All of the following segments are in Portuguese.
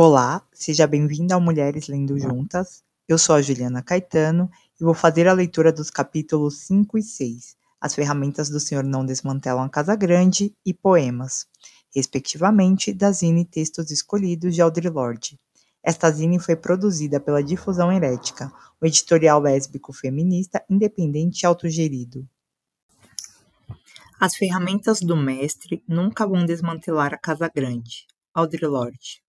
Olá, seja bem-vinda ao Mulheres Lendo Juntas. Eu sou a Juliana Caetano e vou fazer a leitura dos capítulos 5 e 6, As Ferramentas do Senhor Não Desmantelam a Casa Grande e Poemas, respectivamente, da Zine Textos Escolhidos de Audre Lorde. Esta zine foi produzida pela Difusão Herética, o editorial lésbico feminista independente e autogerido. As ferramentas do mestre nunca vão desmantelar a Casa Grande. Audre Lorde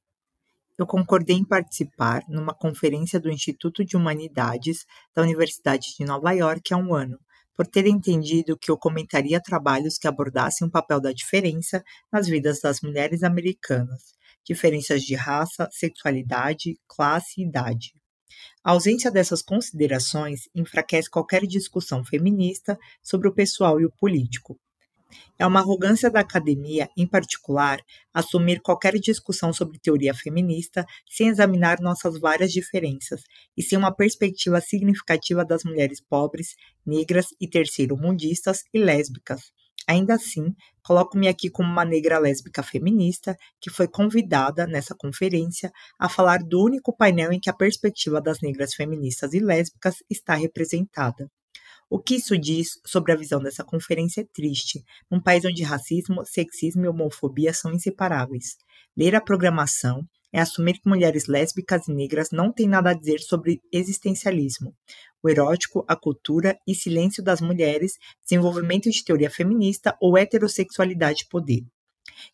eu concordei em participar numa conferência do Instituto de Humanidades da Universidade de Nova York há um ano, por ter entendido que eu comentaria trabalhos que abordassem o papel da diferença nas vidas das mulheres americanas, diferenças de raça, sexualidade, classe e idade. A ausência dessas considerações enfraquece qualquer discussão feminista sobre o pessoal e o político, é uma arrogância da academia, em particular, assumir qualquer discussão sobre teoria feminista sem examinar nossas várias diferenças e sem uma perspectiva significativa das mulheres pobres, negras e terceiro-mundistas e lésbicas. Ainda assim, coloco-me aqui como uma negra lésbica feminista que foi convidada nessa conferência a falar do único painel em que a perspectiva das negras feministas e lésbicas está representada. O que isso diz sobre a visão dessa conferência é triste, num país onde racismo, sexismo e homofobia são inseparáveis. Ler a programação é assumir que mulheres lésbicas e negras não têm nada a dizer sobre existencialismo, o erótico, a cultura e silêncio das mulheres, desenvolvimento de teoria feminista ou heterossexualidade e poder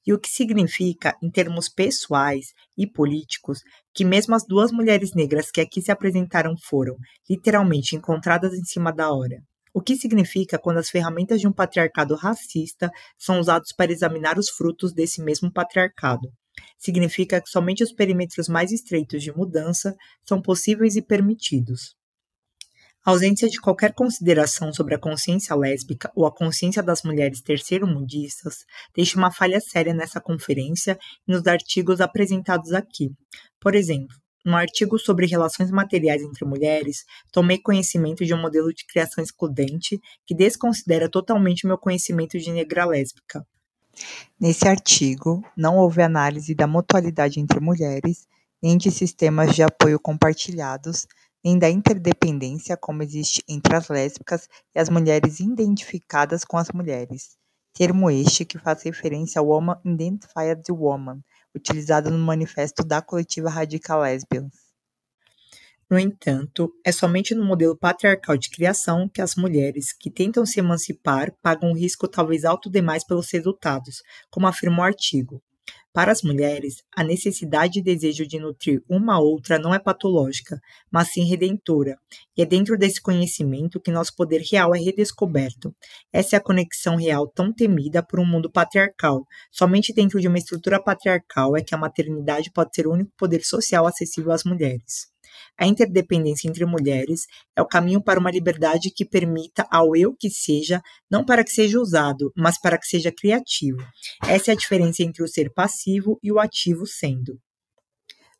e o que significa, em termos pessoais e políticos, que mesmo as duas mulheres negras que aqui se apresentaram foram, literalmente, encontradas em cima da hora. O que significa quando as ferramentas de um patriarcado racista são usadas para examinar os frutos desse mesmo patriarcado. Significa que somente os perímetros mais estreitos de mudança são possíveis e permitidos. A ausência de qualquer consideração sobre a consciência lésbica ou a consciência das mulheres terceiro-mundistas deixa uma falha séria nessa conferência e nos artigos apresentados aqui. Por exemplo, no artigo sobre relações materiais entre mulheres, tomei conhecimento de um modelo de criação excludente que desconsidera totalmente meu conhecimento de negra lésbica. Nesse artigo, não houve análise da mutualidade entre mulheres, nem de sistemas de apoio compartilhados, nem da interdependência como existe entre as lésbicas e as mulheres identificadas com as mulheres, termo este que faz referência ao Woman Identified Woman, utilizado no manifesto da coletiva Radical Lesbians. No entanto, é somente no modelo patriarcal de criação que as mulheres que tentam se emancipar pagam um risco talvez alto demais pelos resultados, como afirma o artigo. Para as mulheres, a necessidade e desejo de nutrir uma outra não é patológica, mas sim redentora, e é dentro desse conhecimento que nosso poder real é redescoberto. Essa é a conexão real tão temida por um mundo patriarcal. Somente dentro de uma estrutura patriarcal é que a maternidade pode ser o único poder social acessível às mulheres. A interdependência entre mulheres é o caminho para uma liberdade que permita ao eu que seja, não para que seja usado, mas para que seja criativo. Essa é a diferença entre o ser passivo e o ativo sendo.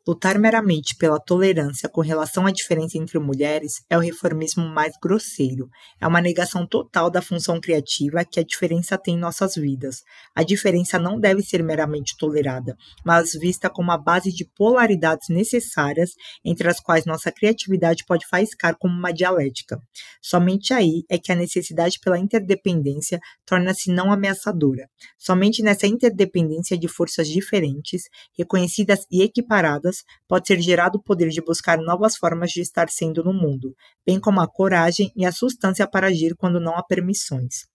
Lutar meramente pela tolerância com relação à diferença entre mulheres é o reformismo mais grosseiro. É uma negação total da função criativa que a diferença tem em nossas vidas. A diferença não deve ser meramente tolerada, mas vista como a base de polaridades necessárias entre as quais nossa criatividade pode faiscar como uma dialética. Somente aí é que a necessidade pela interdependência torna-se não ameaçadora. Somente nessa interdependência de forças diferentes, reconhecidas e equiparadas, pode ser gerado o poder de buscar novas formas de estar sendo no mundo, bem como a coragem e a substância para agir quando não há permissões.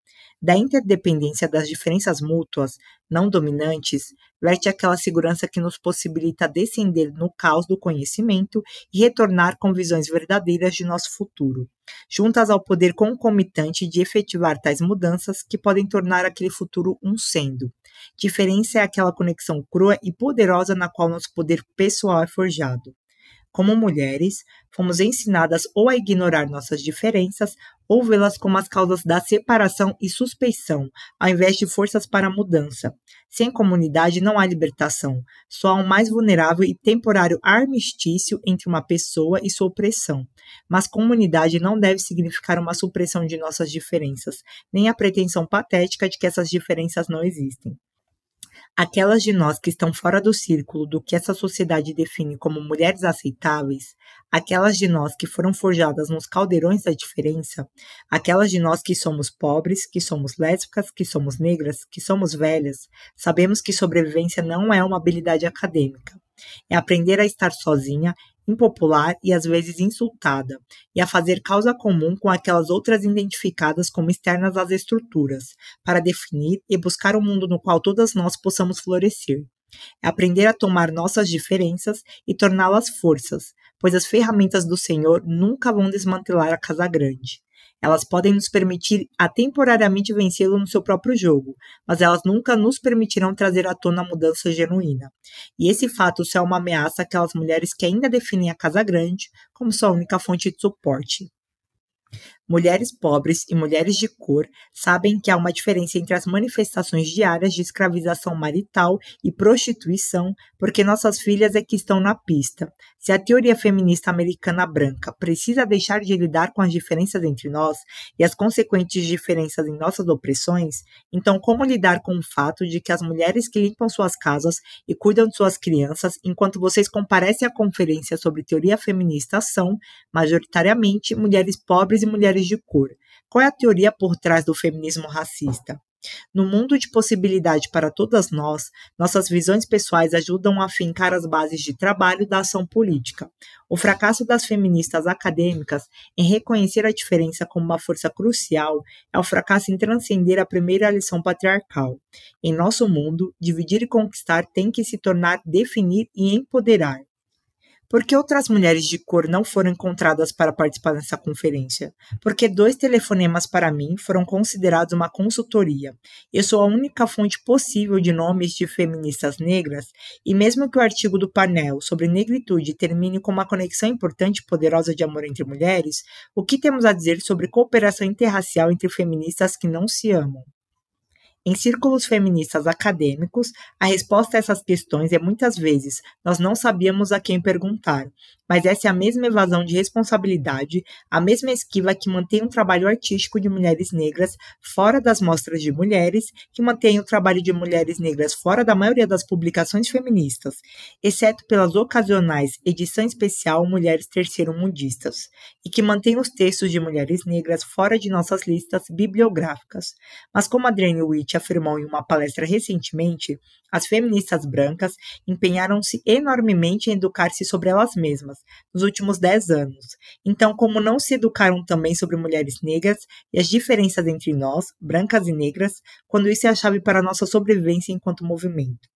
Da interdependência das diferenças mútuas, não dominantes, verte aquela segurança que nos possibilita descender no caos do conhecimento e retornar com visões verdadeiras de nosso futuro, juntas ao poder concomitante de efetivar tais mudanças que podem tornar aquele futuro um sendo. Diferença é aquela conexão crua e poderosa na qual nosso poder pessoal é forjado. Como mulheres, fomos ensinadas ou a ignorar nossas diferenças ou vê-las como as causas da separação e suspeição, ao invés de forças para a mudança. Sem comunidade não há libertação, só há um mais vulnerável e temporário armistício entre uma pessoa e sua opressão. Mas comunidade não deve significar uma supressão de nossas diferenças, nem a pretensão patética de que essas diferenças não existem. Aquelas de nós que estão fora do círculo do que essa sociedade define como mulheres aceitáveis, aquelas de nós que foram forjadas nos caldeirões da diferença, aquelas de nós que somos pobres, que somos lésbicas, que somos negras, que somos velhas, sabemos que sobrevivência não é uma habilidade acadêmica. É aprender a estar sozinha impopular e às vezes insultada, e a fazer causa comum com aquelas outras identificadas como externas às estruturas, para definir e buscar um mundo no qual todas nós possamos florescer. É aprender a tomar nossas diferenças e torná-las forças, pois as ferramentas do Senhor nunca vão desmantelar a casa grande. Elas podem nos permitir a temporariamente vencê-lo no seu próprio jogo, mas elas nunca nos permitirão trazer à tona a mudança genuína. E esse fato só é uma ameaça àquelas mulheres que ainda definem a casa grande como sua única fonte de suporte. Mulheres pobres e mulheres de cor sabem que há uma diferença entre as manifestações diárias de escravização marital e prostituição, porque nossas filhas é que estão na pista. Se a teoria feminista americana branca precisa deixar de lidar com as diferenças entre nós e as consequentes diferenças em nossas opressões, então como lidar com o fato de que as mulheres que limpam suas casas e cuidam de suas crianças enquanto vocês comparecem à conferência sobre teoria feminista são, majoritariamente, mulheres pobres e mulheres de cor. Qual é a teoria por trás do feminismo racista? No mundo de possibilidade para todas nós, nossas visões pessoais ajudam a afincar as bases de trabalho da ação política. O fracasso das feministas acadêmicas em reconhecer a diferença como uma força crucial é o fracasso em transcender a primeira lição patriarcal. Em nosso mundo, dividir e conquistar tem que se tornar definir e empoderar. Por que outras mulheres de cor não foram encontradas para participar dessa conferência? Porque dois telefonemas para mim foram considerados uma consultoria. Eu sou a única fonte possível de nomes de feministas negras, e mesmo que o artigo do painel sobre negritude termine com uma conexão importante e poderosa de amor entre mulheres, o que temos a dizer sobre cooperação interracial entre feministas que não se amam? Em círculos feministas acadêmicos, a resposta a essas questões é muitas vezes nós não sabíamos a quem perguntar, mas essa é a mesma evasão de responsabilidade, a mesma esquiva que mantém o trabalho artístico de mulheres negras fora das mostras de mulheres, que mantém o trabalho de mulheres negras fora da maioria das publicações feministas, exceto pelas ocasionais edição especial Mulheres Terceiro-Mundistas, e que mantém os textos de mulheres negras fora de nossas listas bibliográficas. Mas como Adrienne Witt afirmou em uma palestra recentemente, as feministas brancas empenharam-se enormemente em educar-se sobre elas mesmas nos últimos dez anos. Então, como não se educaram também sobre mulheres negras e as diferenças entre nós, brancas e negras, quando isso é a chave para a nossa sobrevivência enquanto movimento?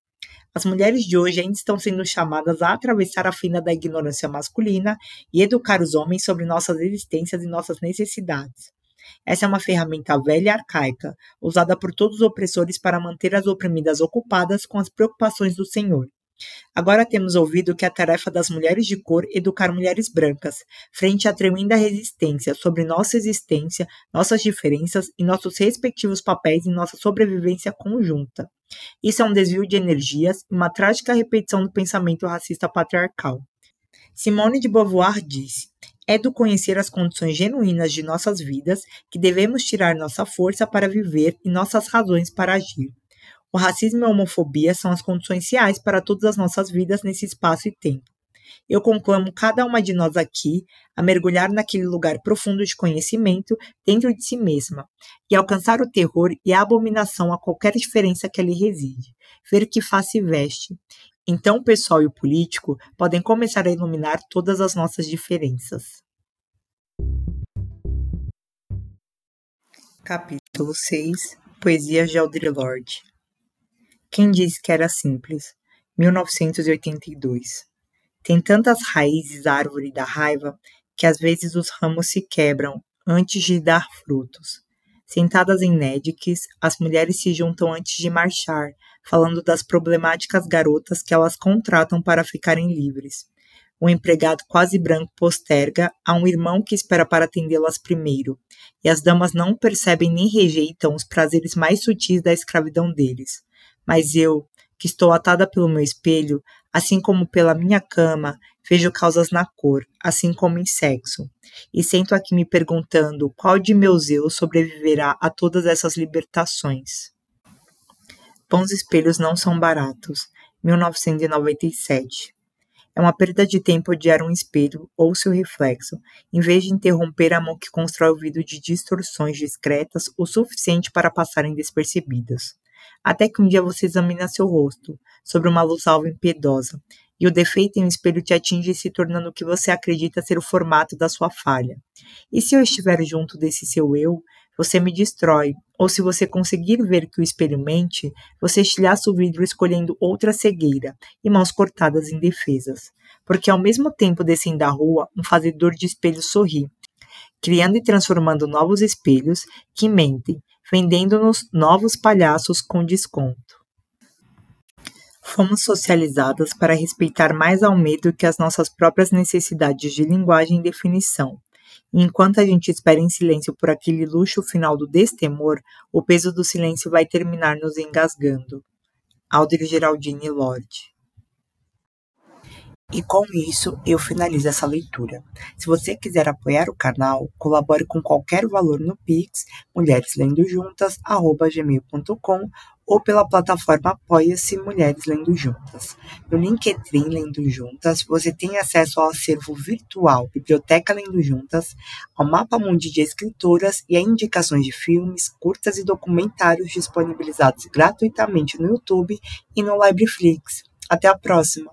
As mulheres de hoje ainda estão sendo chamadas a atravessar a fina da ignorância masculina e educar os homens sobre nossas existências e nossas necessidades. Essa é uma ferramenta velha e arcaica, usada por todos os opressores para manter as oprimidas ocupadas com as preocupações do Senhor. Agora temos ouvido que a tarefa das mulheres de cor educar mulheres brancas, frente à tremenda resistência sobre nossa existência, nossas diferenças e nossos respectivos papéis em nossa sobrevivência conjunta. Isso é um desvio de energias e uma trágica repetição do pensamento racista patriarcal. Simone de Beauvoir disse: é do conhecer as condições genuínas de nossas vidas que devemos tirar nossa força para viver e nossas razões para agir. O racismo e a homofobia são as condições reais para todas as nossas vidas nesse espaço e tempo. Eu conclamo cada uma de nós aqui a mergulhar naquele lugar profundo de conhecimento dentro de si mesma e alcançar o terror e a abominação a qualquer diferença que ali reside, ver que face veste, então o pessoal e o político podem começar a iluminar todas as nossas diferenças. Capítulo 6 Poesia de Audre Lorde Quem disse que era simples? 1982 Tem tantas raízes a árvore da raiva que às vezes os ramos se quebram antes de dar frutos. Sentadas em Nedix, as mulheres se juntam antes de marchar, falando das problemáticas garotas que elas contratam para ficarem livres. O empregado quase branco posterga a um irmão que espera para atendê-las primeiro, e as damas não percebem nem rejeitam os prazeres mais sutis da escravidão deles. Mas eu, que estou atada pelo meu espelho, assim como pela minha cama, vejo causas na cor, assim como em sexo, e sento aqui me perguntando qual de meus eu sobreviverá a todas essas libertações. Bons espelhos não são baratos. 1997. É uma perda de tempo odiar um espelho ou seu reflexo, em vez de interromper a mão que constrói o vidro de distorções discretas o suficiente para passarem despercebidas. Até que um dia você examina seu rosto, sob uma luz alva impiedosa, e o defeito em um espelho te atinge se tornando o que você acredita ser o formato da sua falha. E se eu estiver junto desse seu eu, você me destrói, ou se você conseguir ver que o espelho mente, você estilhaça o vidro escolhendo outra cegueira e mãos cortadas indefesas. Porque ao mesmo tempo descendo da rua, um fazedor de espelhos sorri, criando e transformando novos espelhos que mentem, vendendo-nos novos palhaços com desconto. Fomos socializadas para respeitar mais ao medo que as nossas próprias necessidades de linguagem e definição. Enquanto a gente espera em silêncio por aquele luxo final do destemor, o peso do silêncio vai terminar nos engasgando. Alder Geraldine Lorde e com isso eu finalizo essa leitura. Se você quiser apoiar o canal, colabore com qualquer valor no Pix, mulhereslendojuntas@gmail.com ou pela plataforma Apoia-se Mulheres Lendo Juntas. No LinkedIn Lendo Juntas, você tem acesso ao acervo virtual Biblioteca Lendo Juntas, ao mapa mundi de escritoras e a indicações de filmes, curtas e documentários disponibilizados gratuitamente no YouTube e no Libreflix. Até a próxima!